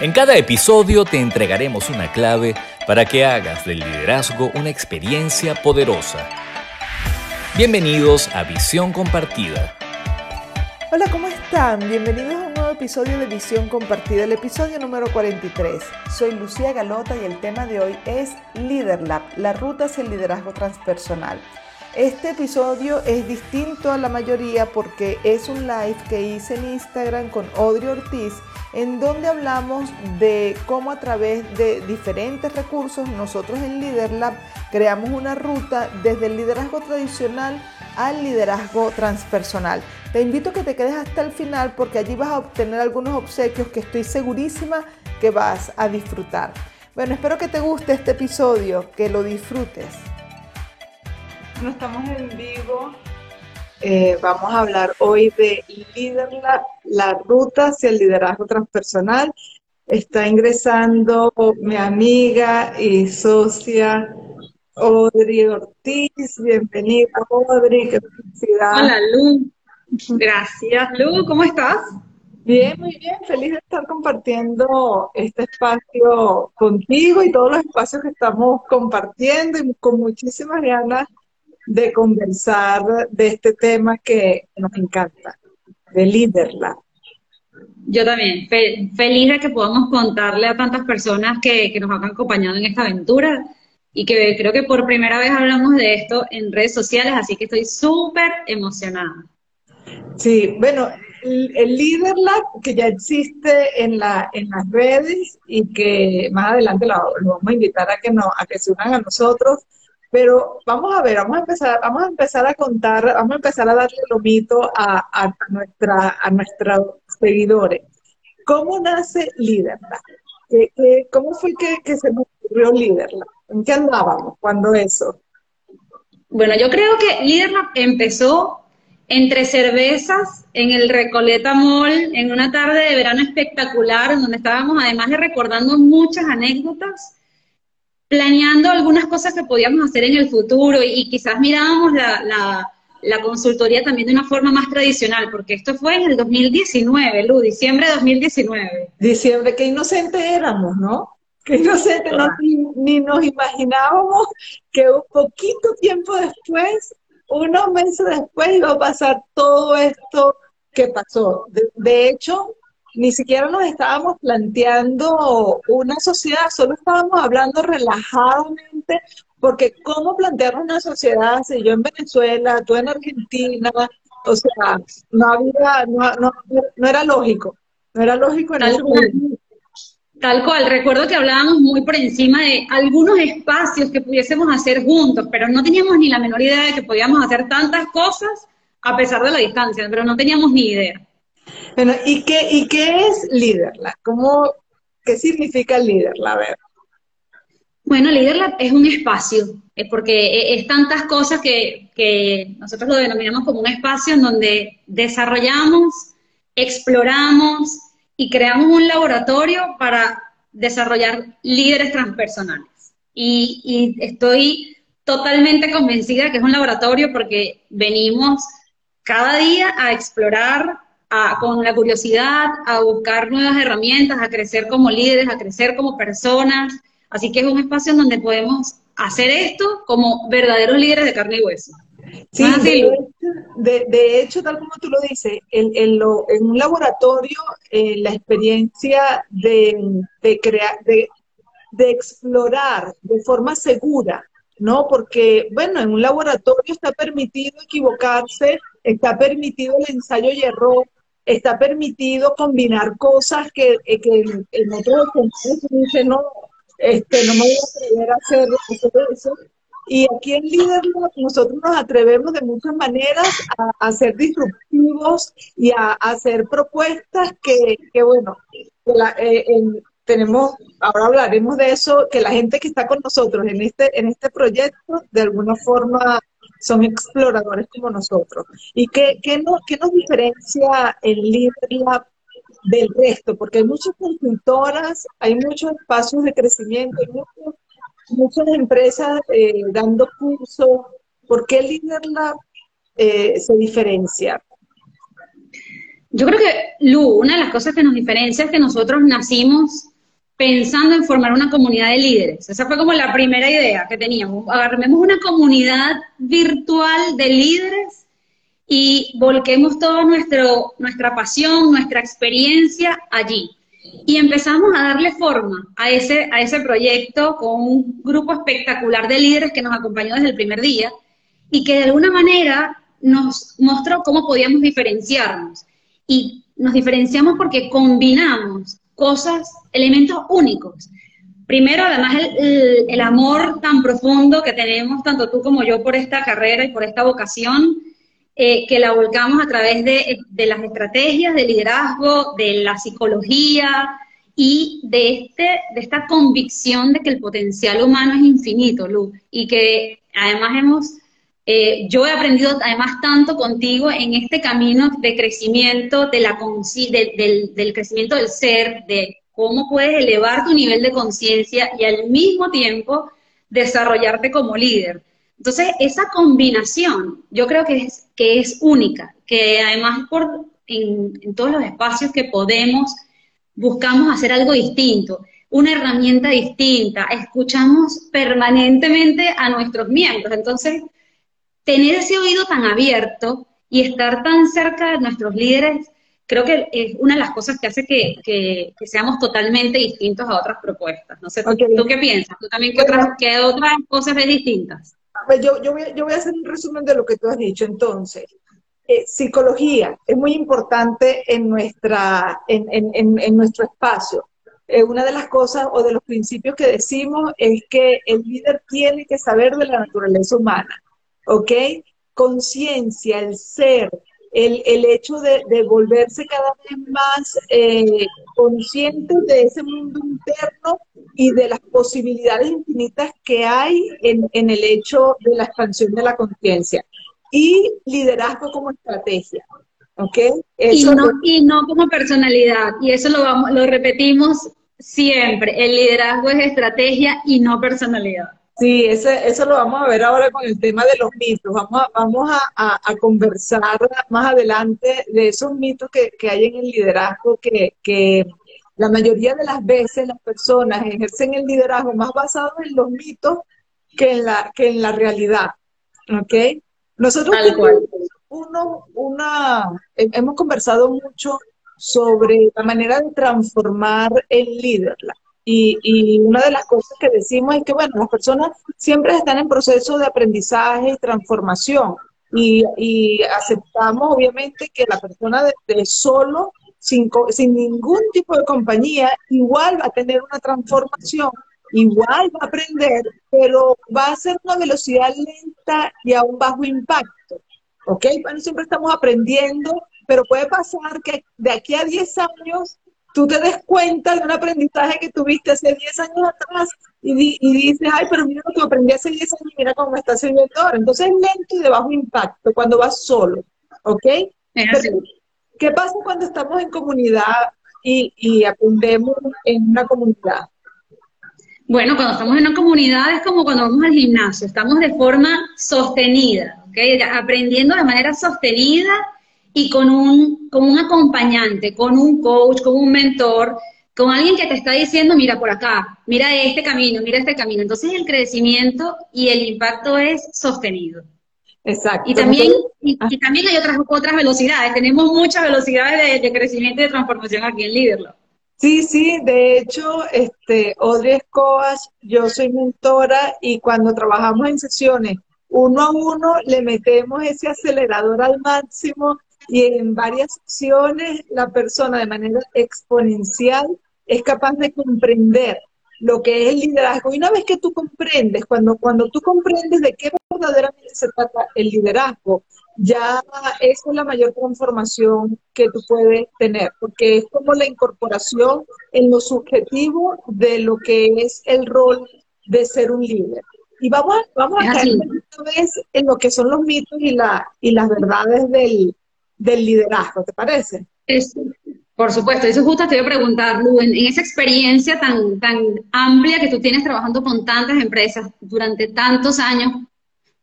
En cada episodio te entregaremos una clave para que hagas del liderazgo una experiencia poderosa. Bienvenidos a Visión Compartida. Hola, ¿cómo están? Bienvenidos a un nuevo episodio de Visión Compartida, el episodio número 43. Soy Lucía Galota y el tema de hoy es LeaderLab, la ruta hacia el liderazgo transpersonal. Este episodio es distinto a la mayoría porque es un live que hice en Instagram con Audrey Ortiz en donde hablamos de cómo a través de diferentes recursos nosotros en LeaderLab creamos una ruta desde el liderazgo tradicional al liderazgo transpersonal. Te invito a que te quedes hasta el final porque allí vas a obtener algunos obsequios que estoy segurísima que vas a disfrutar. Bueno, espero que te guste este episodio, que lo disfrutes. No estamos en vivo eh, vamos a hablar hoy de LeaderLab, la ruta hacia el liderazgo transpersonal. Está ingresando mi amiga y socia Audrey Ortiz. Bienvenida, Audrey. Qué felicidad. Hola, Lu. Gracias. Lu, ¿cómo estás? Bien, muy bien. Feliz de estar compartiendo este espacio contigo y todos los espacios que estamos compartiendo y con muchísimas ganas de conversar de este tema que nos encanta, de LeaderLab. Yo también, feliz de que podamos contarle a tantas personas que, nos han acompañado en esta aventura y que creo que por primera vez hablamos de esto en redes sociales, así que estoy súper emocionada. Sí, bueno, el, el LeaderLab que ya existe en, la, en las redes y que más adelante lo, vamos a invitar a que, no, a que se unan a nosotros, pero vamos a ver, vamos a empezar, vamos a empezar a contar, vamos a empezar a darle lomito a, a, nuestra, a nuestros seguidores. ¿Cómo nace Liderla? cómo fue que, que se nos ocurrió Liderla? ¿En qué andábamos cuando eso? Bueno, yo creo que Liderla empezó entre cervezas en el Recoleta Mall en una tarde de verano espectacular, en donde estábamos además de recordando muchas anécdotas planeando algunas cosas que podíamos hacer en el futuro y, quizás mirábamos la, consultoría también de una forma más tradicional, porque esto fue en el 2019, Lu, diciembre de 2019. Diciembre, qué inocentes éramos, ¿no? Qué inocentes, ni, nos imaginábamos que un poquito tiempo después, unos meses después, iba a pasar todo esto que pasó. de hecho, ni siquiera nos estábamos planteando una sociedad, solo estábamos hablando relajadamente, porque cómo plantear una sociedad si yo en Venezuela, tú en Argentina, o sea, no había, no, no, era lógico, no era lógico en cual. Tal cual, recuerdo que hablábamos muy por encima de algunos espacios que pudiésemos hacer juntos, pero no teníamos ni la menor idea de que podíamos hacer tantas cosas a pesar de la distancia, pero no teníamos ni idea. Bueno, ¿y qué, y qué es LeaderLab? ¿Cómo, ¿Qué significa LeaderLab? Bueno, LeaderLab es un espacio, es porque es tantas cosas que, que nosotros lo denominamos como un espacio en donde desarrollamos, exploramos y creamos un laboratorio para desarrollar líderes transpersonales. Y, y, estoy totalmente convencida que es un laboratorio porque venimos cada día a explorar con la curiosidad, a buscar nuevas herramientas, a crecer como líderes, a crecer como personas. Así que es un espacio en donde podemos hacer esto como verdaderos líderes de carne y hueso. Sí, de hecho, tal como tú lo dices, en, en, un laboratorio eh, la experiencia de, de crear, de, de explorar de forma segura, ¿no? Porque, bueno, en un laboratorio está permitido equivocarse, está permitido el ensayo y error, está permitido combinar cosas que, eh, que en, otros dicen, no, este, no me voy a atrever a hacer, eso. Y aquí en Liderland nosotros nos atrevemos de muchas maneras a, ser disruptivos y a, hacer propuestas que, que bueno, eh, tenemos, ahora hablaremos de eso, que la gente que está con nosotros en este, en este proyecto de alguna forma son exploradores como nosotros. ¿Y qué, qué, nos, qué nos diferencia el LeaderLab del resto? Porque hay muchas consultoras, hay muchos espacios de crecimiento, hay muchas empresas eh, dando cursos. ¿Por qué LeaderLab eh, se diferencia? Yo creo que, Lu, una de las cosas que nos diferencia es que nosotros nacimos pensando en formar una comunidad de líderes. Esa fue como la primera idea que teníamos. Agarremos una comunidad virtual de líderes y volquemos toda nuestra pasión, nuestra experiencia allí. Y empezamos a darle forma a ese, a ese proyecto con un grupo espectacular de líderes que nos acompañó desde el primer día y que de alguna manera nos mostró cómo podíamos diferenciarnos. Y nos diferenciamos porque combinamos cosas, elementos únicos. Primero, además, el, amor tan profundo que tenemos, tanto tú como yo, por esta carrera y por esta vocación, eh, que la volcamos a través de, de, las estrategias de liderazgo, de la psicología y de, este, de esta convicción de que el potencial humano es infinito, Lu, y que además hemos eh, yo he aprendido además tanto contigo en este camino de crecimiento, del, crecimiento del ser, de cómo puedes elevar tu nivel de conciencia y al mismo tiempo desarrollarte como líder. Entonces, esa combinación yo creo que es, que es única, que además en, en todos los espacios que podemos buscamos hacer algo distinto, una herramienta distinta, escuchamos permanentemente a nuestros miembros. Entonces, tener ese oído tan abierto y estar tan cerca de nuestros líderes, creo que es una de las cosas que hace que, seamos totalmente distintos a otras propuestas. No sé, ¿tú qué piensas? ¿Tú también qué otras, otras cosas ves distintas? Yo, yo, voy, a hacer un resumen de lo que tú has dicho. Entonces, eh, psicología es muy importante en, nuestra, en, nuestro espacio. Eh, una de las cosas o de los principios que decimos es que el líder tiene que saber de la naturaleza humana. ¿Ok? Conciencia, el ser, el, el hecho de, volverse cada vez más eh, consciente de ese mundo interno y de las posibilidades infinitas que hay en, en el hecho de la expansión de la conciencia. Y liderazgo como estrategia. ¿ok? y, no, y no como personalidad, y eso lo, vamos, lo repetimos siempre, el liderazgo es estrategia y no personalidad. Sí, ese, eso lo vamos a ver ahora con el tema de los mitos. Vamos a, vamos a, conversar más adelante de esos mitos que, hay en el liderazgo, que, que, la mayoría de las veces las personas ejercen el liderazgo más basado en los mitos que en la, que en la realidad. ¿Ok? Nosotros uno, una, hemos conversado mucho sobre la manera de transformar el líder, y, una de las cosas que decimos es que, bueno, las personas siempre están en proceso de aprendizaje y transformación. Y, aceptamos, obviamente, que la persona de, solo, sin, sin ningún tipo de compañía, igual va a tener una transformación, igual va a aprender, pero va a ser una velocidad lenta y a un bajo impacto. ¿Ok? Bueno, siempre estamos aprendiendo, pero puede pasar que de aquí a 10 años tú te des cuenta de un aprendizaje que tuviste hace 10 años atrás y, dices, ay, pero mira lo que aprendí hace 10 años y mira cómo me está sirviendo ahora. Entonces es lento y de bajo impacto cuando vas solo, ¿ok? ¿Qué pasa cuando estamos en comunidad y, y aprendemos en una comunidad? Bueno, cuando estamos en una comunidad es como cuando vamos al gimnasio, estamos de forma sostenida, ¿ok? Aprendiendo de manera sostenida y con un, con un acompañante, con un coach, con un mentor, con alguien que te está diciendo, mira por acá, mira este camino, mira este camino. Entonces el crecimiento y el impacto es sostenido. Exacto. Y también, y, ah. también hay otras, otras velocidades. Tenemos muchas velocidades de, crecimiento y de transformación aquí en Líderlo. Sí, sí, de hecho, este, Audrey Escobas, yo soy mentora y cuando trabajamos en sesiones uno a uno le metemos ese acelerador al máximo y en varias acciones la persona de manera exponencial es capaz de comprender lo que es el liderazgo. Y una vez que tú comprendes, cuando, cuando tú comprendes de qué verdaderamente se trata el liderazgo, ya es la mayor transformación que tú puedes tener, porque es como la incorporación en lo subjetivo de lo que es el rol de ser un líder. Y vamos a, vamos a caer una vez en lo que son los mitos y, la, y las verdades del, del liderazgo, ¿te parece? por supuesto, eso justo te voy a preguntar, Lu, en, esa experiencia tan, tan amplia que tú tienes trabajando con tantas empresas durante tantos años,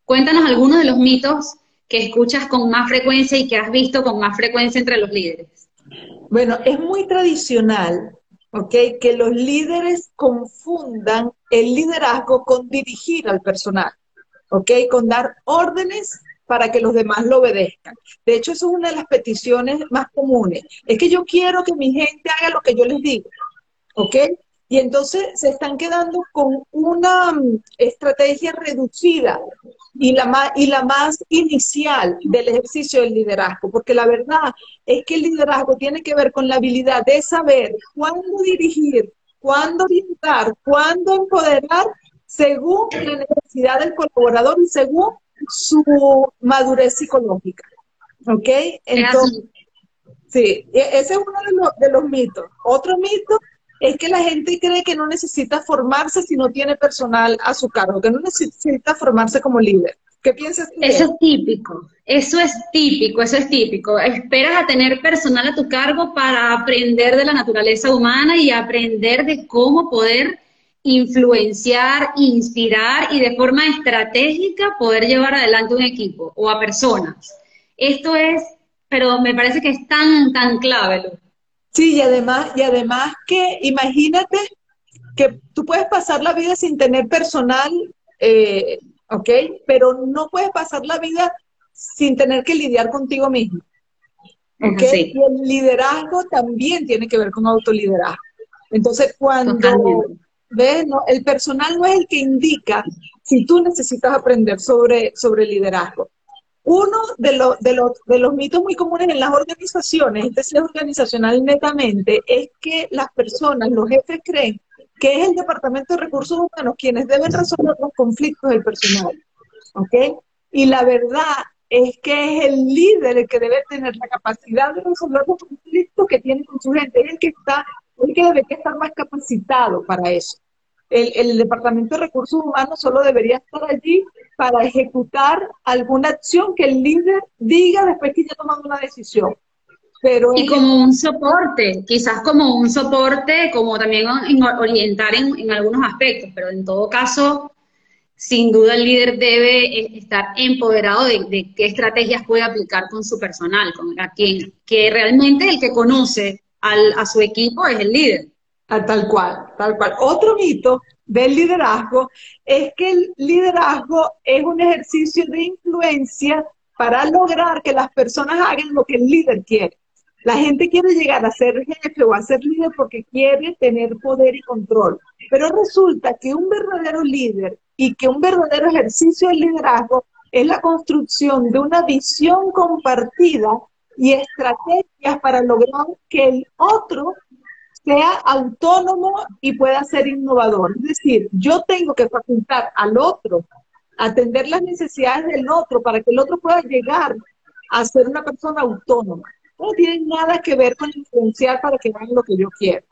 cuéntanos algunos de los mitos que escuchas con más frecuencia y que has visto con más frecuencia entre los líderes. Bueno, es muy tradicional, ¿ok? Que los líderes confundan el liderazgo con dirigir al personal, ¿ok? Con dar órdenes para que los demás lo obedezcan. De hecho, eso es una de las peticiones más comunes. Es que yo quiero que mi gente haga lo que yo les digo, ¿ok? Y entonces se están quedando con una mm, estrategia reducida y la, más, y la más inicial del ejercicio del liderazgo, porque la verdad es que el liderazgo tiene que ver con la habilidad de saber cuándo dirigir, cuándo orientar, cuándo empoderar según la necesidad del colaborador y según su madurez psicológica. ¿Ok? Entonces, sí, e, ese es uno de los, de los mitos. Otro mito es que la gente cree que no necesita formarse si no tiene personal a su cargo, que no necesita formarse como líder. ¿Qué piensas tú? Eso es típico, eso es típico, eso es típico. Esperas a tener personal a tu cargo para aprender de la naturaleza humana y aprender de cómo poder influenciar, inspirar y de forma estratégica poder llevar adelante un equipo o a personas. Esto es, pero me parece que es tan, tan clave. Sí, y además, y además que imagínate que tú puedes pasar la vida sin tener personal, eh, ¿ok? Pero no puedes pasar la vida sin tener que lidiar contigo mismo. ¿Ok? Y el liderazgo también tiene que ver con autoliderazgo. Entonces, cuando ves, no, el personal no es el que indica si tú necesitas aprender sobre, sobre liderazgo. Uno de, los, de, los, de los mitos muy comunes en las organizaciones, este es organizacional netamente, es que las personas, los jefes creen que es el Departamento de Recursos Humanos quienes deben resolver los conflictos del personal. ¿Ok? Y la verdad es que es el líder el que debe tener la capacidad de resolver los conflictos que tiene con su gente, es el que está, el que debe estar más capacitado para eso el, Departamento de Recursos Humanos solo debería estar allí para ejecutar alguna acción que el líder diga después que ya ha tomado una decisión. Pero y como un soporte, quizás como un soporte, como también orientar en, algunos aspectos, pero en todo caso, sin duda el líder debe eh, estar empoderado de, qué estrategias puede aplicar con su personal, con a quien, que realmente el que conoce a su equipo es el líder. Ah, tal cual, tal cual. Otro mito del liderazgo es que el liderazgo es un ejercicio de influencia para lograr que las personas hagan lo que el líder quiere. La gente quiere llegar a ser jefe o a ser líder porque quiere tener poder y control. Pero resulta que un verdadero líder y que un verdadero ejercicio de liderazgo es la construcción de una visión compartida y estrategias para lograr que el otro sea autónomo y pueda ser innovador. Es decir, yo tengo que facultar al otro, atender las necesidades del otro para que el otro pueda llegar a ser una persona autónoma. No tiene nada que ver con influenciar para que hagan lo que yo quiero.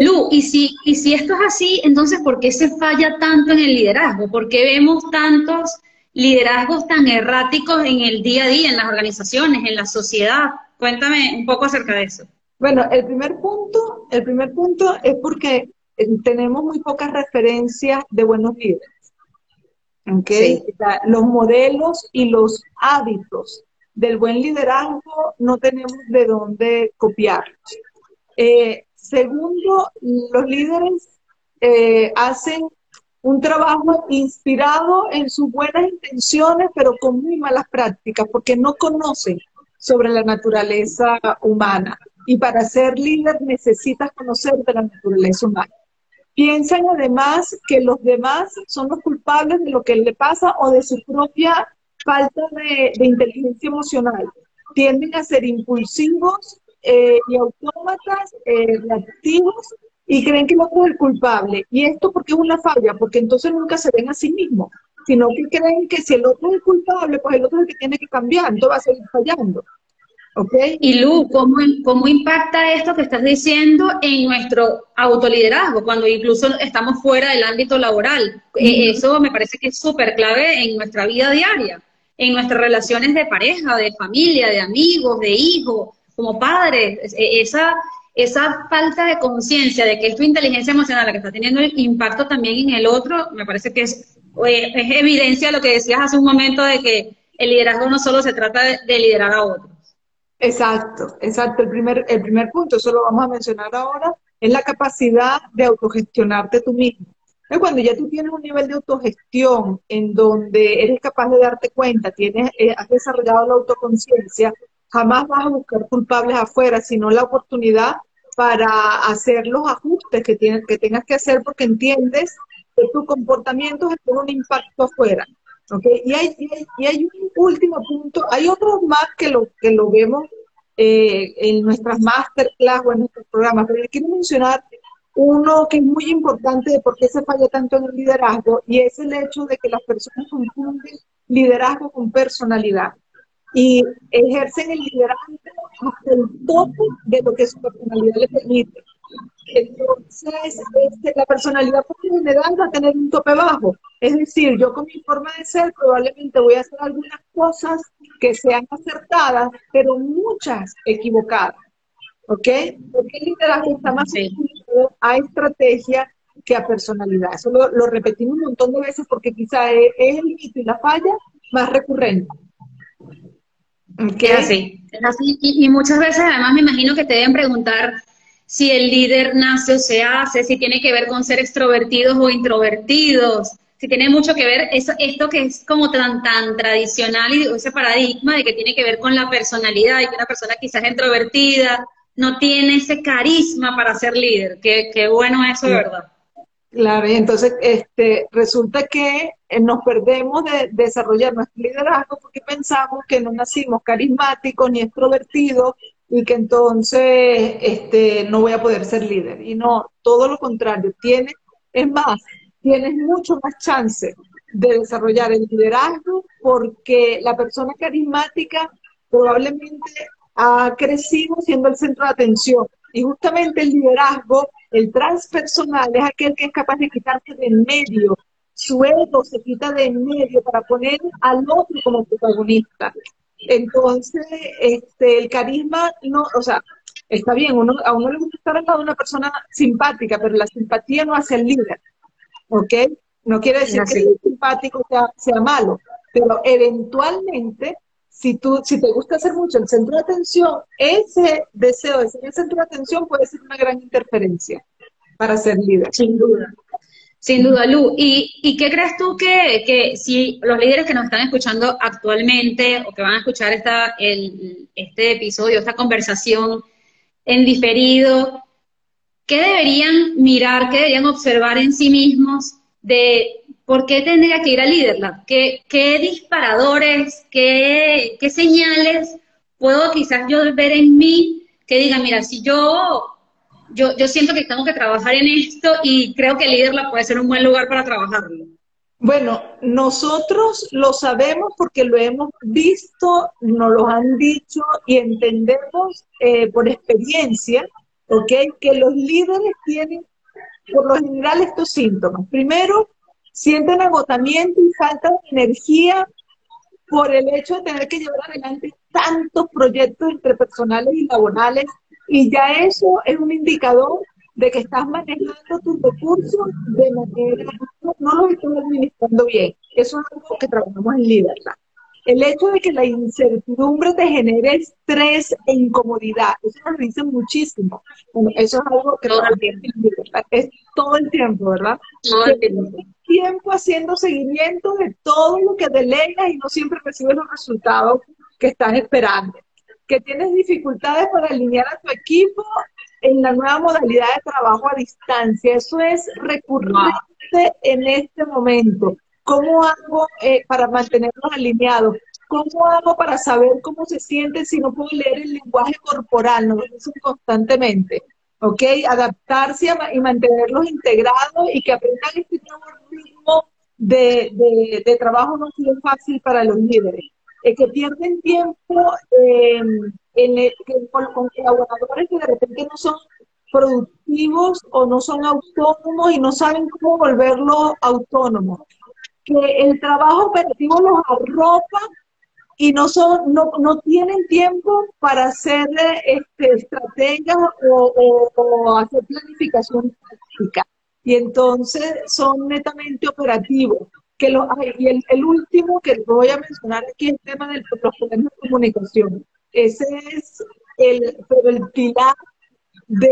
Lu, y si, y si esto es así, entonces, ¿por qué se falla tanto en el liderazgo? ¿Por qué vemos tantos liderazgos tan erráticos en el día a día, en las organizaciones, en la sociedad? Cuéntame un poco acerca de eso. Bueno, el primer punto, el primer punto es porque eh, tenemos muy pocas referencias de buenos líderes. ¿okay? los modelos y los hábitos del buen liderazgo no tenemos de dónde copiar. Eh, segundo, los líderes eh, hacen un trabajo inspirado en sus buenas intenciones, pero con muy malas prácticas, porque no conocen sobre la naturaleza humana y para ser líder necesitas conocer de la naturaleza humana. Piensan además que los demás son los culpables de lo que le pasa o de su propia falta de, inteligencia emocional. Tienden a ser impulsivos eh, y autómatas, eh, reactivos, y creen que el otro es el culpable. ¿Y esto porque es una falla? Porque entonces nunca se ven a sí mismos, sino que creen que si el otro es el culpable, pues el otro es el que tiene que cambiar, entonces va a seguir fallando. Y Lu, ¿cómo, ¿cómo impacta esto que estás diciendo en nuestro autoliderazgo, cuando incluso estamos fuera del ámbito laboral? Eh, eso me parece que es súper clave en nuestra vida diaria, en nuestras relaciones de pareja, de familia, de amigos, de hijos, como padres. E, esa, esa falta de conciencia de que es tu inteligencia emocional la que está teniendo el impacto también en el otro, me parece que es, eh, es evidencia lo que decías hace un momento de que el liderazgo no solo se trata de liderar a otro Exacto, exacto. El primer, el primer punto, eso lo vamos a mencionar ahora, es la capacidad de autogestionarte tú mismo. Cuando ya tú tienes un nivel de autogestión en donde eres capaz de darte cuenta, tienes, eh, has desarrollado la autoconciencia, jamás vas a buscar culpables afuera, sino la oportunidad para hacer los ajustes que, tienes, que tengas que hacer porque entiendes que tu comportamiento tiene un impacto afuera. ¿Okay? Y, hay, y, hay, un último punto, hay otros más que lo, que lo vemos eh, en nuestras masterclass o en nuestros programas, pero quiero mencionar uno que es muy importante de por qué se falla tanto en el liderazgo y es el hecho de que las personas confunden liderazgo con personalidad y ejercen el liderazgo hasta el tope de lo que su personalidad le permite. Entonces, este, la personalidad por general va a tener un tope bajo. Es decir, yo con mi forma de ser probablemente voy a hacer algunas cosas que sean acertadas, pero muchas equivocadas. ¿Ok? Porque el liderazgo está más sí. a estrategia que a personalidad. Eso lo, repetimos un montón de veces porque quizá es, el mito y la falla más recurrente. ¿Okay? Es así, es así. Y, y, muchas veces además me imagino que te deben preguntar si el líder nace o se hace, si tiene que ver con ser extrovertidos o introvertidos, si tiene mucho que ver eso, esto que es como tan, tan tradicional y ese paradigma de que tiene que ver con la personalidad y que una persona quizás introvertida no tiene ese carisma para ser líder. Qué, qué bueno eso, de verdad. Claro, y entonces este, resulta que eh, nos perdemos de, desarrollar nuestro liderazgo porque pensamos que no nacimos carismáticos ni extrovertidos y que entonces este, no voy a poder ser líder. Y no, todo lo contrario, tiene, es más, tienes mucho más chance de desarrollar el liderazgo porque la persona carismática probablemente ha crecido siendo el centro de atención. Y justamente el liderazgo, el transpersonal, es aquel que es capaz de quitarse de en medio. Su ego se quita de en medio para poner al otro como protagonista. Entonces, este, el carisma, no, o sea, está bien, uno, a uno le gusta estar al lado de una persona simpática, pero la simpatía no hace el líder. ¿Ok? No quiere decir que el simpático sea, sea malo, pero eventualmente si, tú, si te gusta hacer mucho el centro de atención, ese deseo de ser el centro de atención puede ser una gran interferencia para ser líder. Sin duda. Sin duda, Lu. ¿Y, y qué crees tú que, que, si los líderes que nos están escuchando actualmente o que van a escuchar esta, el, este episodio, esta conversación en diferido, qué deberían mirar, qué deberían observar en sí mismos de ¿por qué tendría que ir a LeaderLab? ¿Qué, qué disparadores, qué, qué, señales puedo quizás yo ver en mí que diga, mira, si yo, yo, yo siento que tengo que trabajar en esto y creo que LeaderLab puede ser un buen lugar para trabajarlo? Bueno, nosotros lo sabemos porque lo hemos visto, nos lo han dicho y entendemos eh, por experiencia, ¿ok? Que los líderes tienen por lo general estos síntomas. Primero, sienten agotamiento y falta de energía por el hecho de tener que llevar adelante tantos proyectos interpersonales y laborales y ya eso es un indicador de que estás manejando tus recursos de manera, no los estás administrando bien. Eso es algo que trabajamos en Libertad. El hecho de que la incertidumbre te genere estrés e incomodidad, eso nos dice muchísimo. eso es algo que todo el tiempo. es todo el tiempo, ¿verdad? Todo el tiempo. tiempo haciendo seguimiento de todo lo que delegas y no siempre recibes los resultados que estás esperando. Que tienes dificultades para alinear a tu equipo en la nueva modalidad de trabajo a distancia. Eso es recurrente en este momento. ¿Cómo hago eh, para mantenerlos alineados? ¿Cómo hago para saber cómo se sienten si no puedo leer el lenguaje corporal? Nos dicen constantemente. ¿Ok? Adaptarse y mantenerlos integrados y que aprendan este nuevo ritmo de, de, trabajo no es fácil para los líderes. Es que pierden tiempo em, en con, con colaboradores que de repente no son productivos o no son autónomos y no saben cómo volverlos autónomos que el trabajo operativo los arropa y no son, no, no tienen tiempo para hacer este, estrategias o, hacer planificación práctica. Y entonces son netamente operativos. Que lo, y el, último que voy a mencionar aquí es el tema de los problemas de comunicación. ese es el, pero el pilar de,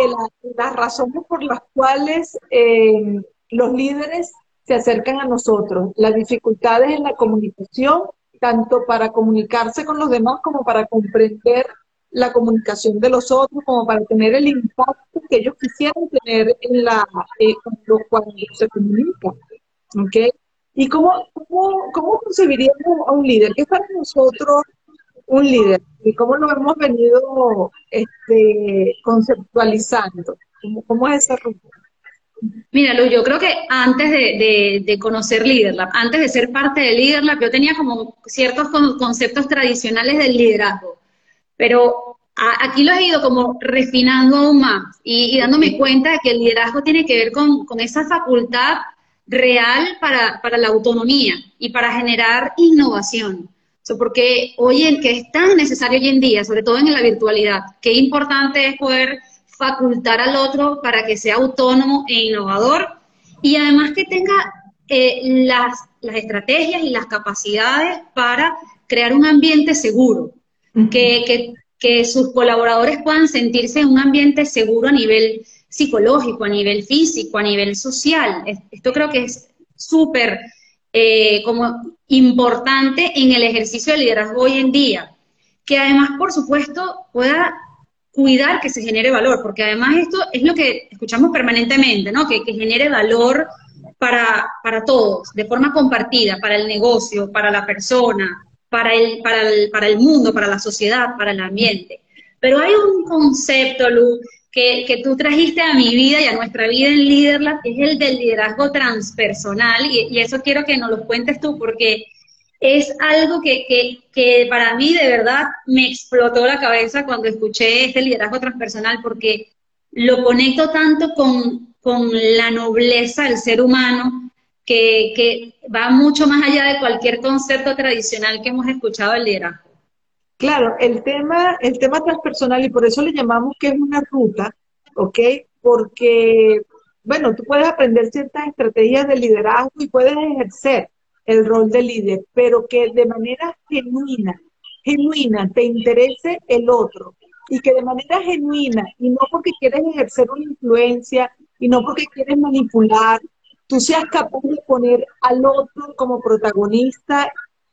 las razones por las cuales eh, los líderes se acercan a nosotros, las dificultades en la comunicación, tanto para comunicarse con los demás como para comprender la comunicación de los otros, como para tener el impacto que ellos quisieran tener en la eh, cuando, se comunican. ¿okay? ¿Y cómo, cómo, cómo concebiríamos a un líder? ¿Qué para nosotros un líder? ¿Y cómo lo hemos venido este, conceptualizando? ¿Cómo, ¿Cómo, es esa ruta? Mira, Lu, yo creo que antes de, de, conocer LeaderLab, antes de ser parte de LeaderLab, yo tenía como ciertos conceptos tradicionales del liderazgo, pero aquí lo he ido como refinando aún más y, dándome cuenta de que el liderazgo tiene que ver con, con esa facultad real para, para, la autonomía y para generar innovación. porque hoy en que es tan necesario hoy en día, sobre todo en la virtualidad, qué importante es poder facultar al otro para que sea autónomo e innovador y además que tenga eh, las, las, estrategias y las capacidades para crear un ambiente seguro, que, que, que, sus colaboradores puedan sentirse en un ambiente seguro a nivel psicológico, a nivel físico, a nivel social. Esto creo que es súper eh, como importante en el ejercicio de liderazgo hoy en día, que además, por supuesto, pueda cuidar que se genere valor, porque además esto es lo que escuchamos permanentemente, ¿no? Que, genere valor para, para, todos, de forma compartida, para el negocio, para la persona, para el, para el, para el mundo, para la sociedad, para el ambiente. Pero hay un concepto, Lu, que, que, tú trajiste a mi vida y a nuestra vida en Liderlab, es el del liderazgo transpersonal, y, y eso quiero que nos lo cuentes tú, porque es algo que, que, que, para mí de verdad me explotó la cabeza cuando escuché este liderazgo transpersonal porque lo conecto tanto con, con la nobleza del ser humano que, que, va mucho más allá de cualquier concepto tradicional que hemos escuchado del liderazgo. Claro, el tema, el tema transpersonal, y por eso le llamamos que es una ruta, ¿ok? Porque, bueno, tú puedes aprender ciertas estrategias de liderazgo y puedes ejercer, el rol de líder, pero que de manera genuina, genuina te interese el otro y que de manera genuina y no porque quieres ejercer una influencia y no porque quieres manipular, tú seas capaz de poner al otro como protagonista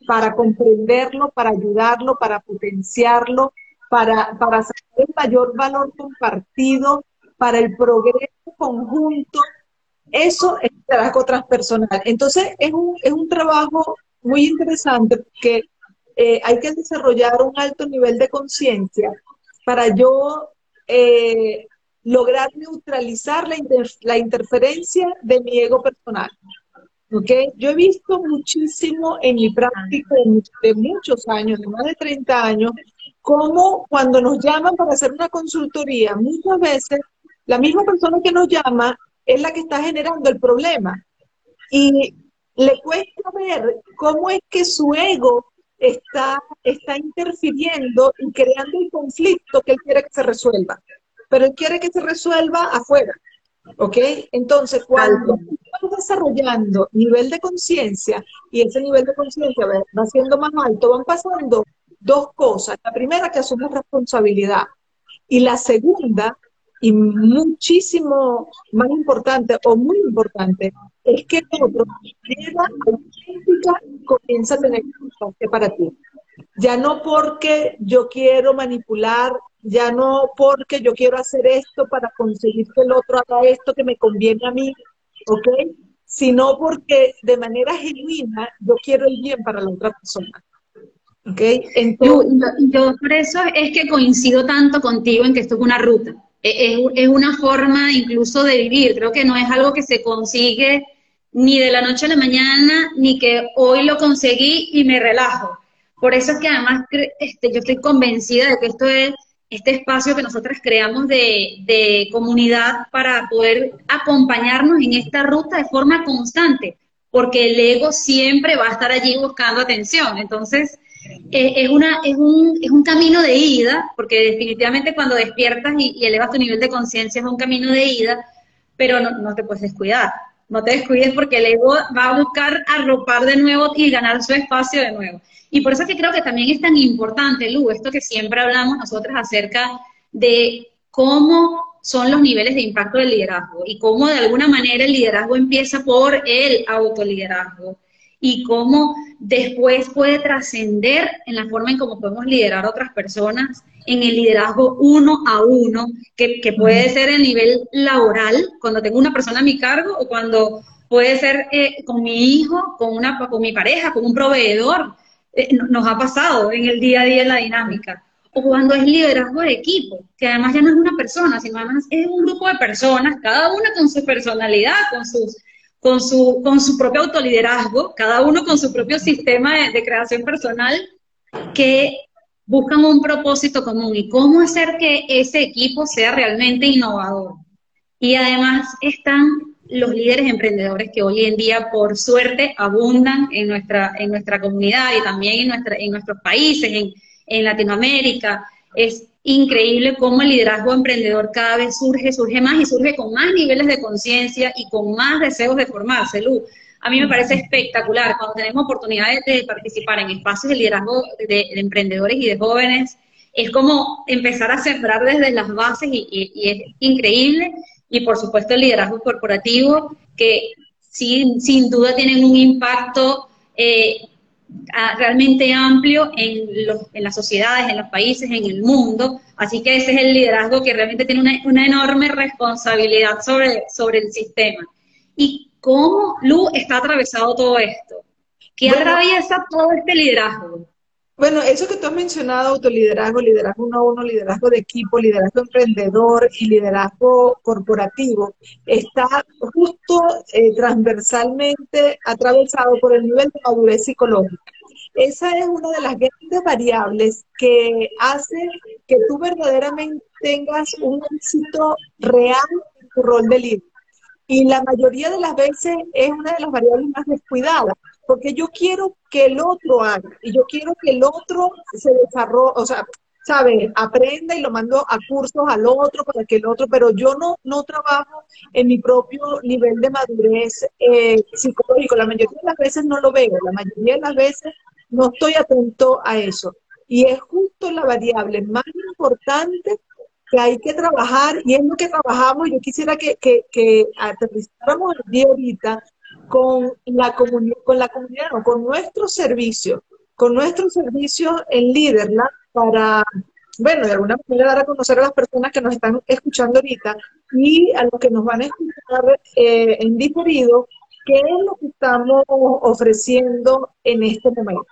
para comprenderlo, para ayudarlo, para potenciarlo, para, para sacar el mayor valor compartido, para el progreso conjunto eso es trabajo transpersonal. Entonces, es un, es un trabajo muy interesante porque eh, hay que desarrollar un alto nivel de conciencia para yo eh, lograr neutralizar la, la, interferencia de mi ego personal. ¿Okay? Yo he visto muchísimo en mi práctica de muchos años, de más de 30 años, cómo cuando nos llaman para hacer una consultoría, muchas veces la misma persona que nos llama es la que está generando el problema. Y le cuesta ver cómo es que su ego está, está interfiriendo y creando el conflicto que él quiere que se resuelva. Pero él quiere que se resuelva afuera. ¿Ok? Entonces, cuando estamos desarrollando nivel de conciencia y ese nivel de conciencia va siendo más alto, van pasando dos cosas. La primera, que asume responsabilidad. Y la segunda, y muchísimo más importante o muy importante es que el otro auténtica comienza a tener importancia para ti. Ya no porque yo quiero manipular, ya no porque yo quiero hacer esto para conseguir que el otro haga esto que me conviene a mí, ¿ok? Sino porque de manera genuina yo quiero el bien para la otra persona. ¿Ok? Entonces, yo por eso es que coincido tanto contigo en que esto es una ruta es, una forma incluso de vivir. Creo que no es algo que se consigue ni de la noche a la mañana, ni que hoy lo conseguí y me relajo. Por eso es que además este, yo estoy convencida de que esto es este espacio que nosotros creamos de, comunidad para poder acompañarnos en esta ruta de forma constante, porque el ego siempre va a estar allí buscando atención. Entonces, eh, es, una, es, un, es un camino de ida, porque definitivamente cuando despiertas y, elevas tu nivel de conciencia es un camino de ida, pero no, te puedes descuidar. no te descuides porque el ego va a buscar arropar de nuevo y ganar su espacio de nuevo. Y por eso es que creo que también es tan importante, Lu, esto que siempre hablamos nosotros acerca de cómo son los niveles de impacto del liderazgo y cómo de alguna manera el liderazgo empieza por el autoliderazgo y cómo después puede trascender en la forma en cómo podemos liderar a otras personas, en el liderazgo uno a uno, que, puede ser a nivel laboral, cuando tengo una persona a mi cargo, o cuando puede ser eh, con mi hijo, con, una, con mi pareja, con un proveedor. Eh, nos ha pasado en el día a día en la dinámica. O cuando es liderazgo de equipo, que además ya no es una persona, sino además es un grupo de personas, cada una con su personalidad, con sus con su, con su propio autoliderazgo, cada uno con su propio sistema de, creación personal, que buscan un propósito común y cómo hacer que ese equipo sea realmente innovador. Y además están los líderes emprendedores que hoy en día, por suerte, abundan en nuestra, en nuestra comunidad y también en, nuestra, en nuestros países, en, en Latinoamérica. Es increíble cómo el liderazgo emprendedor cada vez surge, surge más y surge con más niveles de conciencia y con más deseos de formarse, Lu. A mí me parece espectacular cuando tenemos oportunidades de participar en espacios de liderazgo de, emprendedores y de jóvenes. Es como empezar a sembrar desde las bases y, es increíble. Y por supuesto el liderazgo corporativo, que sin, sin duda tienen un impacto eh, realmente amplio en, los, en las sociedades, en los países, en el mundo. Así que ese es el liderazgo que realmente tiene una, una enorme responsabilidad sobre, sobre el sistema. ¿Y cómo, Lu, está atravesado todo esto? ¿Qué atraviesa todo este liderazgo? Bueno, eso que tú has mencionado, autoliderazgo, liderazgo uno a uno, liderazgo de equipo, liderazgo emprendedor y liderazgo corporativo, está justo eh, transversalmente atravesado por el nivel de madurez psicológica. Esa es una de las grandes variables que hace que tú verdaderamente tengas un éxito real en tu rol de líder. Y la mayoría de las veces es una de las variables más descuidadas porque yo quiero que el otro haga y yo quiero que el otro se desarrolle, o sea, sabe, aprenda y lo mando a cursos al otro para que el otro, pero yo no, no trabajo en mi propio nivel de madurez eh, psicológico. La mayoría de las veces no lo veo, la mayoría de las veces no estoy atento a eso. Y es justo la variable más importante que hay que trabajar y es lo que trabajamos. Yo quisiera que, que, que aterrizáramos el día ahorita con la, comunidad, con la comunidad, con nuestro servicio, con nuestro servicio en Liderland para, bueno, de alguna manera dar a conocer a las personas que nos están escuchando ahorita y a los que nos van a escuchar eh, en diferido, qué es lo que estamos ofreciendo en este momento.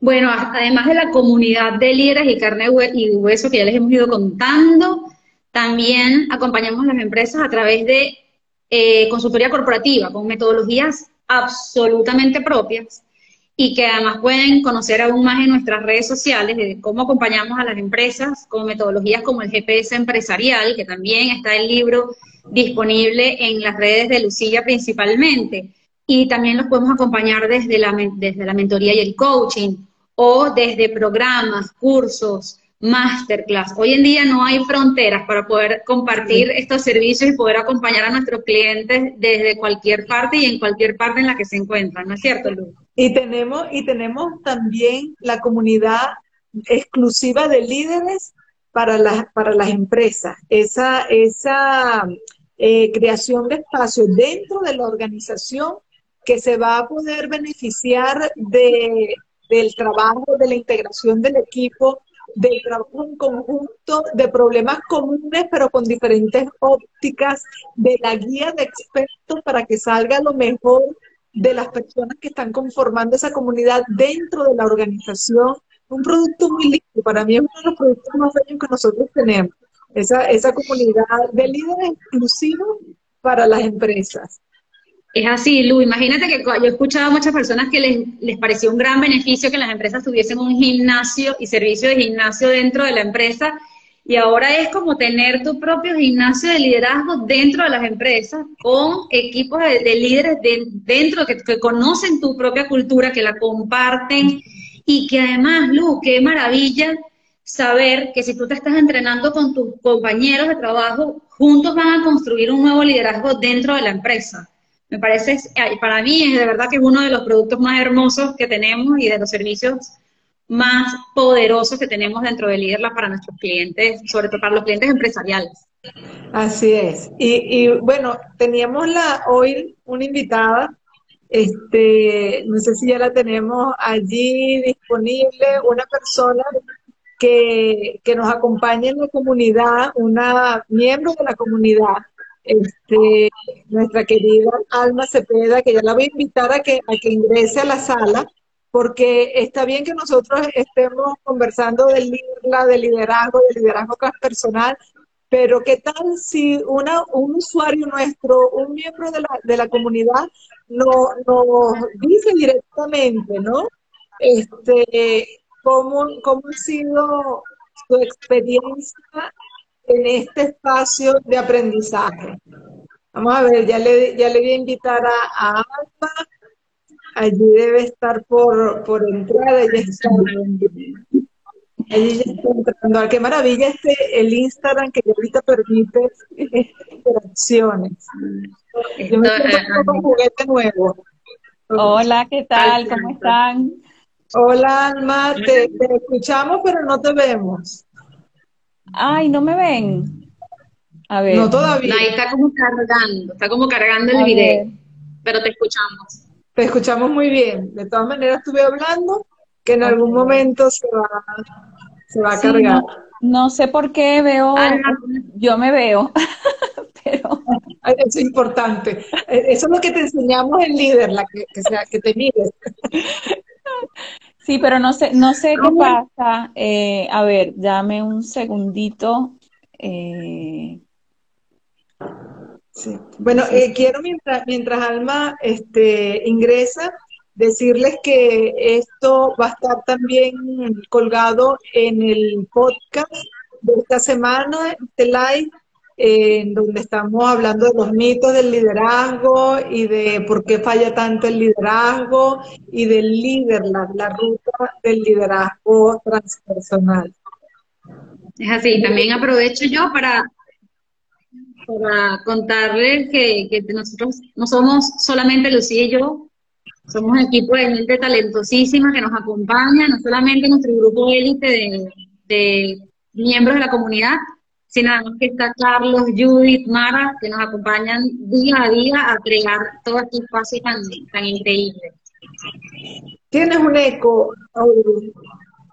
Bueno, además de la comunidad de líderes y carne y hueso que ya les hemos ido contando, también acompañamos a las empresas a través de eh, consultoría corporativa con metodologías absolutamente propias y que además pueden conocer aún más en nuestras redes sociales de cómo acompañamos a las empresas con metodologías como el GPS empresarial, que también está el libro disponible en las redes de Lucilla principalmente. Y también los podemos acompañar desde la, desde la mentoría y el coaching o desde programas, cursos, masterclass. Hoy en día no hay fronteras para poder compartir estos servicios y poder acompañar a nuestros clientes desde cualquier parte y en cualquier parte en la que se encuentran, ¿no es cierto, Lu? Y tenemos, y tenemos también la comunidad exclusiva de líderes para las, para las empresas. Esa, esa eh, creación de espacios dentro de la organización que se va a poder beneficiar de, del trabajo, de la integración del equipo, de trabajo en conjunto, de problemas comunes, pero con diferentes ópticas, de la guía de expertos para que salga lo mejor de las personas que están conformando esa comunidad dentro de la organización. Un producto muy lindo, para mí es uno de los productos más bellos que nosotros tenemos, esa, esa comunidad de líderes exclusivos para las empresas. Es así, Lu. Imagínate que yo he escuchado a muchas personas que les, les, pareció un gran beneficio que las empresas tuviesen un gimnasio y servicio de gimnasio dentro de la empresa. Y ahora es como tener tu propio gimnasio de liderazgo dentro de las empresas, con equipos de, líderes dentro que, que, conocen tu propia cultura, que la comparten y que además, Lu, qué maravilla saber que si tú te estás entrenando con tus compañeros de trabajo, juntos van a construir un nuevo liderazgo dentro de la empresa. Me parece, para mí es de verdad que es uno de los productos más hermosos que tenemos y de los servicios más poderosos que tenemos dentro de Liderla para nuestros clientes, sobre todo para los clientes empresariales. Así es. Y, bueno, teníamos la hoy una invitada, este, no sé si ya la tenemos allí disponible, una persona que, que nos acompaña en la comunidad, una miembro de la comunidad, este, nuestra querida Alma Cepeda, que ya la voy a invitar a que, a que ingrese a la sala porque está bien que nosotros estemos conversando del, de liderazgo, de liderazgo transpersonal, pero ¿qué tal si una, un usuario nuestro, un miembro de la, de la comunidad, nos dice directamente, ¿no? Este, ¿cómo, ¿Cómo ha sido su experiencia en este espacio de aprendizaje? Vamos a ver, ya le, ya le voy a invitar a, a Alba allí debe estar por, por entrada, ella está, allí ya está entrando. Qué maravilla este el Instagram que ahorita permite interacciones. Yo me siento con juguete nuevo. Hola, ¿qué tal? ¿Cómo están? Hola, Alma, te, te, escuchamos, pero no te vemos. Ay, ¿no me ven? A ver. No todavía. ahí está como cargando, está como cargando el video, pero te escuchamos. Te escuchamos muy bien. De todas maneras, estuve hablando que en algún momento se va, se va a cargar. No, sé por qué veo, ah, yo me veo, pero... Eso es importante. E, eso es lo que te enseñamos en líder, la que, que, sea, que te mires. Sí, pero no sé, no sé qué pasa. Eh, a ver, dame un segundito. Eh, Sí. Bueno, eh, quiero mientras, mientras Alma este, ingresa, decirles que esto va a estar también colgado en el podcast de esta semana, este live, en donde estamos hablando de los mitos del liderazgo y de por qué falla tanto el liderazgo y del líder, la, la ruta del liderazgo transpersonal. Es así, también aprovecho yo para para contarles que, nosotros no somos solamente Lucía y yo, somos un equipo de gente talentosísima que nos acompaña, no solamente nuestro grupo élite de, miembros de la comunidad, sino además que está Carlos, Judith, Mara, que nos acompañan día a día a crear todo este espacio tan, tan increíble. ¿Tienes un eco,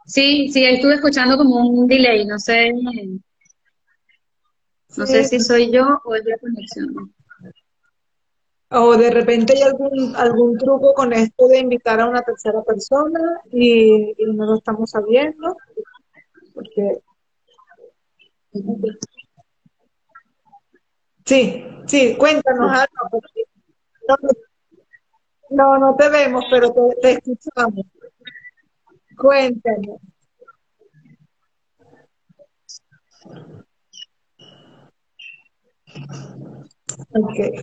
Sí, sí, estuve escuchando como un delay, no sé. No sé si soy yo o es la conexión. O de repente hay algún, algún truco con esto de invitar a una tercera persona y, no lo estamos sabiendo. Porque... Sí, sí, cuéntanos algo. No, no, te vemos, pero te, te escuchamos. Cuéntanos. Okay.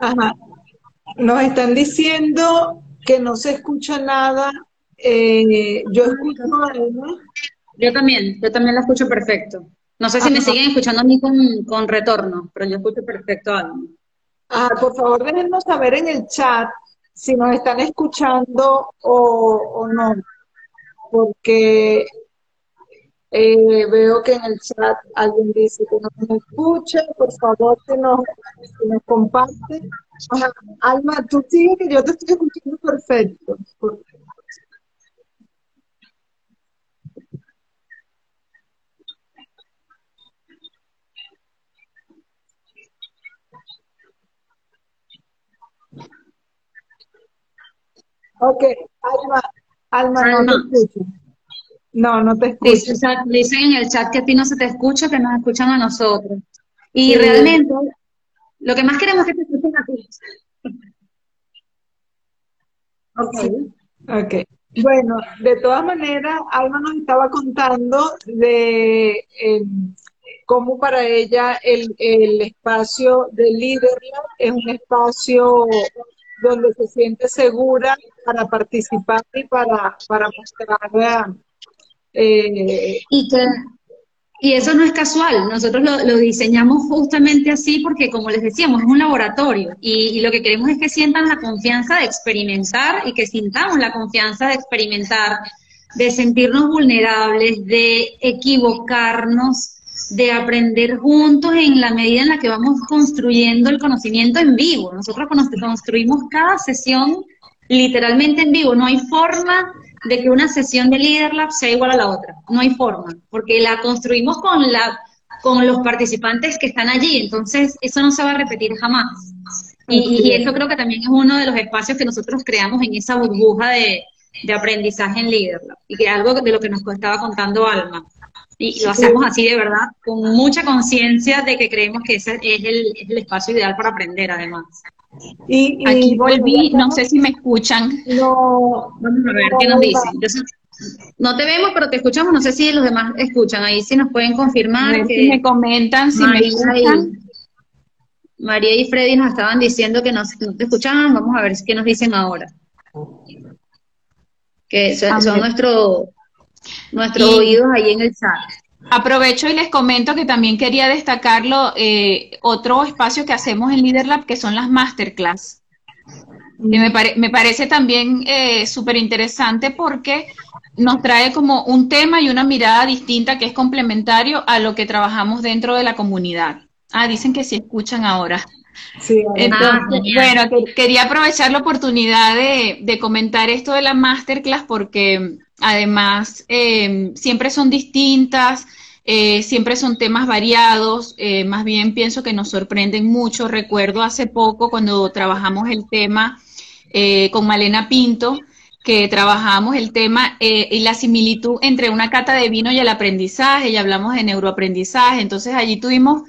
Ajá. Nos están diciendo que no se escucha nada. Eh, yo escucho a Alma Yo también, yo también la escucho perfecto. No sé si me siguen escuchando a mí con, retorno, pero yo escucho perfecto a Ah, por favor, déjenos saber en el chat si nos están escuchando o, no, porque eh, veo que en el chat alguien dice que no nos escucha, por favor que nos, que nos comparte. Alma, tú sigue que yo te estoy escuchando perfecto. Ok, Alma, Alma, no te escucho. No, no te escucho. Dicen en el chat que a ti no se te escucha, que nos escuchan a nosotros. Y realmente, lo que más queremos es que te escuchen a ti. Ok. Ok. Bueno, de todas maneras, Alma nos estaba contando de em, cómo para ella el, el espacio de Leaderland es un espacio donde se siente segura para participar y para, para mostrar. Eh, y, que, y eso no es casual, nosotros lo, diseñamos justamente así porque, como les decíamos, es un laboratorio y, y lo que queremos es que sientan la confianza de experimentar y que sintamos la confianza de experimentar, de sentirnos vulnerables, de equivocarnos de aprender juntos en la medida en la que vamos construyendo el conocimiento en vivo. Nosotros construimos cada sesión literalmente en vivo. No hay forma de que una sesión de Leader Lab sea igual a la otra. No hay forma, porque la construimos con, la, con los participantes que están allí. Entonces, eso no se va a repetir jamás. Y, eso creo que también es uno de los espacios que nosotros creamos en esa burbuja de, de aprendizaje en Leader Lab. Y que es algo de lo que nos estaba contando Alma. Y lo hacemos así de verdad, con mucha conciencia de que creemos que ese es el, espacio ideal para aprender, además. Y, Aquí volví, no sé si me escuchan. No, vamos a ver qué nos dicen. no te vemos, pero te escuchamos. No sé si los demás escuchan. Ahí sí nos pueden confirmar. que me comentan si me escuchan. María y Freddy nos estaban diciendo que no, te escuchaban. Vamos a ver qué nos dicen ahora. Que son, son nuestros nuestros oídos ahí en el chat. Aprovecho y les comento que también quería destacarlo, eh, otro espacio que hacemos en LeaderLab, que son las masterclass. me, me parece también eh, súper interesante porque nos trae como un tema y una mirada distinta que es complementario a lo que trabajamos dentro de la comunidad. Ah, dicen que sí escuchan ahora. Sí, Entonces, bueno, quería aprovechar la oportunidad de, de, comentar esto de la masterclass porque además eh, siempre son distintas, eh, siempre son temas variados, eh, más bien pienso que nos sorprenden mucho. Recuerdo hace poco cuando trabajamos el tema con Malena Pinto, que trabajamos el tema y la similitud entre una cata de vino y el aprendizaje, y hablamos de neuroaprendizaje, entonces allí tuvimos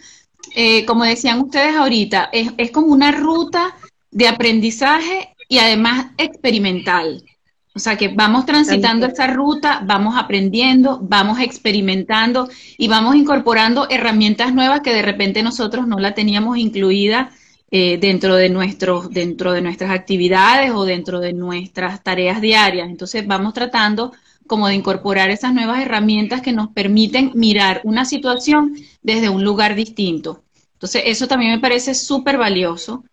eh, como decían ustedes ahorita, es, como una ruta de aprendizaje y además experimental. O sea que vamos transitando esta ruta, vamos aprendiendo, vamos experimentando y vamos incorporando herramientas nuevas que de repente nosotros no la teníamos incluida eh, dentro de nuestros, dentro de nuestras actividades o dentro de nuestras tareas diarias. Entonces vamos tratando como de incorporar esas nuevas herramientas que nos permiten mirar una situación desde un lugar distinto. Entonces, eso también me parece súper valioso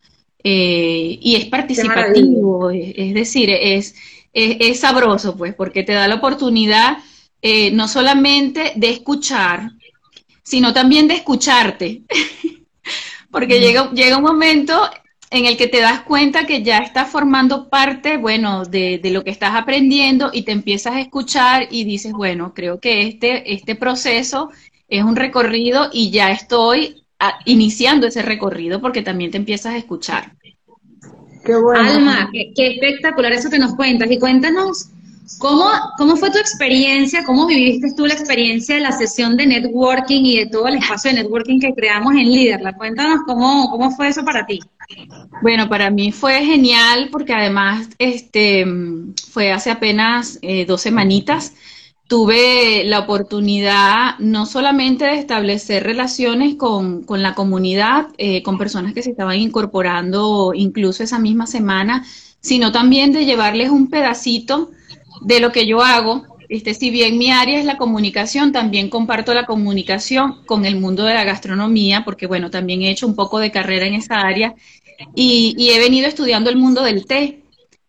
eh, y es participativo, es, decir, es, es, sabroso, pues, porque te da la oportunidad eh, no solamente de escuchar, sino también de escucharte. porque llega, llega un momento en el que te das cuenta que ya estás formando parte, bueno, de, de, lo que estás aprendiendo y te empiezas a escuchar y dices, bueno, creo que este, este proceso es un recorrido y ya estoy iniciando ese recorrido porque también te empiezas a escuchar. Qué bueno. Alma, qué, qué espectacular eso que nos cuentas. Y cuéntanos ¿Cómo, ¿Cómo fue tu experiencia? ¿Cómo viviste tú la experiencia de la sesión de networking y de todo el espacio de networking que creamos en Liderla? Cuéntanos cómo, cómo fue eso para ti. Bueno, para mí fue genial porque además este, fue hace apenas eh, dos semanitas. Tuve la oportunidad no solamente de establecer relaciones con, con la comunidad, eh, con personas que se estaban incorporando incluso esa misma semana, sino también de llevarles un pedacito de lo que yo hago este, si bien mi área es la comunicación, también comparto la comunicación con el mundo de la gastronomía, porque bueno, también he hecho un poco de carrera en esa área y, he venido estudiando el mundo del té.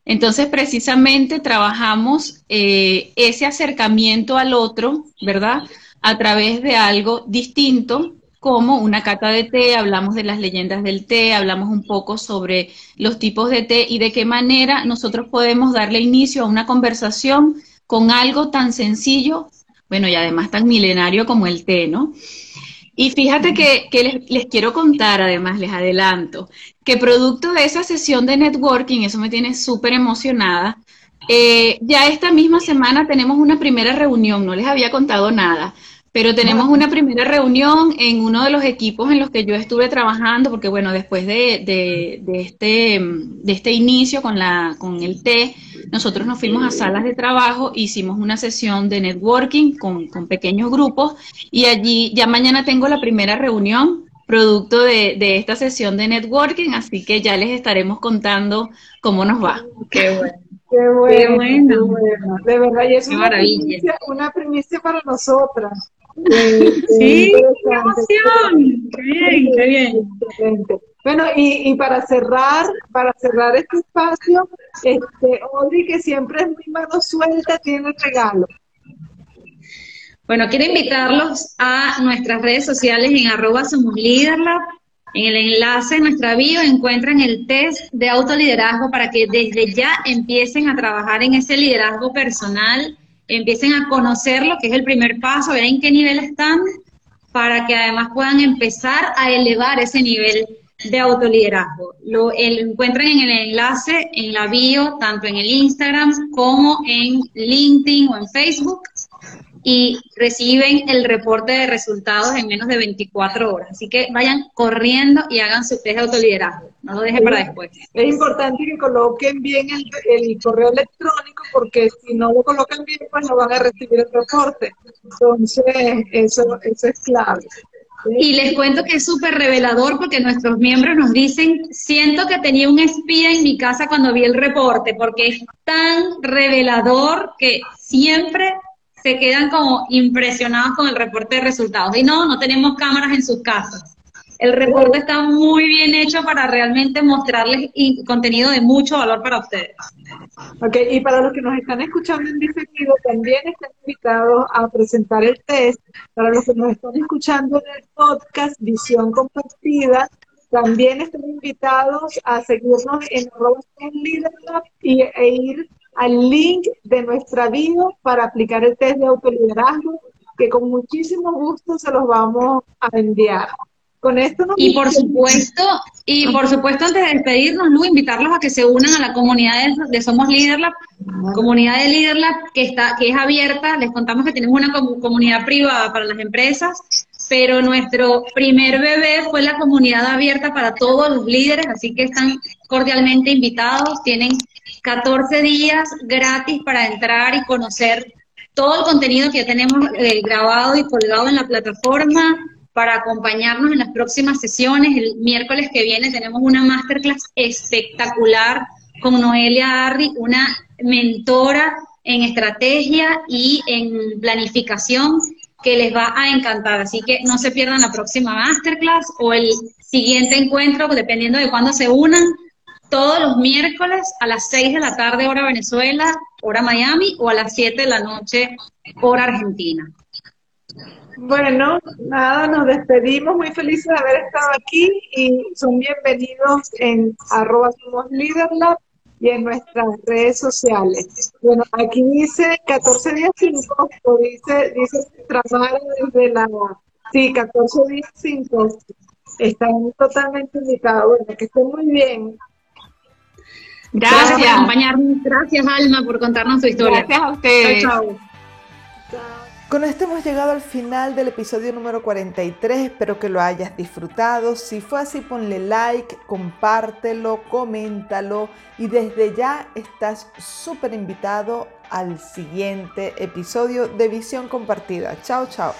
Entonces, precisamente trabajamos eh, ese acercamiento al otro, ¿verdad? A través de algo distinto, como una cata de té, hablamos de las leyendas del té, hablamos un poco sobre los tipos de té y de qué manera nosotros podemos darle inicio a una conversación con algo tan sencillo, bueno, y además tan milenario como el té, ¿no? Y fíjate que, les, quiero contar, además, les adelanto, que producto de esa sesión de networking, eso me tiene súper emocionada, eh, ya esta misma semana tenemos una primera reunión, no les había contado nada, pero tenemos una primera reunión en uno de los equipos en los que yo estuve trabajando, porque bueno, después de, de, este, de este inicio con, la, con el T, nosotros nos fuimos a salas de trabajo, hicimos una sesión de networking con, con pequeños grupos y allí ya mañana tengo la primera reunión producto de, de, esta sesión de networking, así que ya les estaremos contando cómo nos va. Qué bueno. Qué bueno, De verdad, y es una primicia, una primicia, para nosotras. Sí, qué emoción. Qué bien, qué bien. Bueno, y, y, para cerrar, para cerrar este espacio, este, Audrey, que siempre es muy mano suelta, tiene regalo. Bueno, quiero invitarlos a nuestras redes sociales en arroba somos En el enlace en nuestra bio encuentran el test de autoliderazgo para que desde ya empiecen a trabajar en ese liderazgo personal empiecen a conocer lo que es el primer paso, ver en qué nivel están, para que además puedan empezar a elevar ese nivel de autoliderazgo. Lo encuentran en el enlace, en la bio, tanto en el Instagram como en LinkedIn o en Facebook y reciben el reporte de resultados en menos de 24 horas. Así que vayan corriendo y hagan su test de autoliderazgo. No lo dejen para después. Es importante que coloquen bien el, correo electrónico porque si no lo colocan bien, pues no van a recibir el reporte. Entonces, eso, eso es clave. Y les cuento que es súper revelador porque nuestros miembros nos dicen, siento que tenía un espía en mi casa cuando vi el reporte, porque es tan revelador que siempre se quedan como impresionados con el reporte de resultados. Y no, no tenemos cámaras en sus casas. El reporte está muy bien hecho para realmente mostrarles contenido de mucho valor para ustedes. Ok, y para los que nos están escuchando en diferido, también están invitados a presentar el test. Para los que nos están escuchando en el podcast Visión Compartida, también están invitados a seguirnos en arroba y, e ir al link de nuestra bio para aplicar el test de autoliderazgo, que con muchísimo gusto se los vamos a enviar. Con esto y por supuesto, y por supuesto antes de despedirnos, Lu, invitarlos a que se unan a la comunidad de, Somos Leaderlab, comunidad de Leaderlab que está, que es abierta. Les contamos que tenemos una comunidad privada para las empresas, pero nuestro primer bebé fue la comunidad abierta para todos los líderes, así que están cordialmente invitados. Tienen 14 días gratis para entrar y conocer todo el contenido que ya tenemos eh, grabado y colgado en la plataforma para acompañarnos en las próximas sesiones. El miércoles que viene tenemos una masterclass espectacular con Noelia Arri, una mentora en estrategia y en planificación que les va a encantar. Así que no se pierdan la próxima masterclass o el siguiente encuentro, dependiendo de cuándo se unan todos los miércoles a las 6 de la tarde hora Venezuela, hora Miami, o a las 7 de la noche hora Argentina. Bueno, nada, nos despedimos, muy felices de haber estado aquí y son bienvenidos en arroba somos y en nuestras redes sociales. Bueno, aquí dice 14 días 5, o dice, dice Tramara desde la... Sí, 14 días 5. Están totalmente invitados. Bueno, que estén muy bien. Gracias. por acompañarnos. Gracias, Alma, por contarnos tu historia. Gracias a ustedes. Chao, Con esto hemos llegado al final del episodio número 43. Espero que lo hayas disfrutado. Si fue así, ponle like, compártelo, coméntalo y desde ya estás súper invitado al siguiente episodio de Visión Compartida. Chao, chao.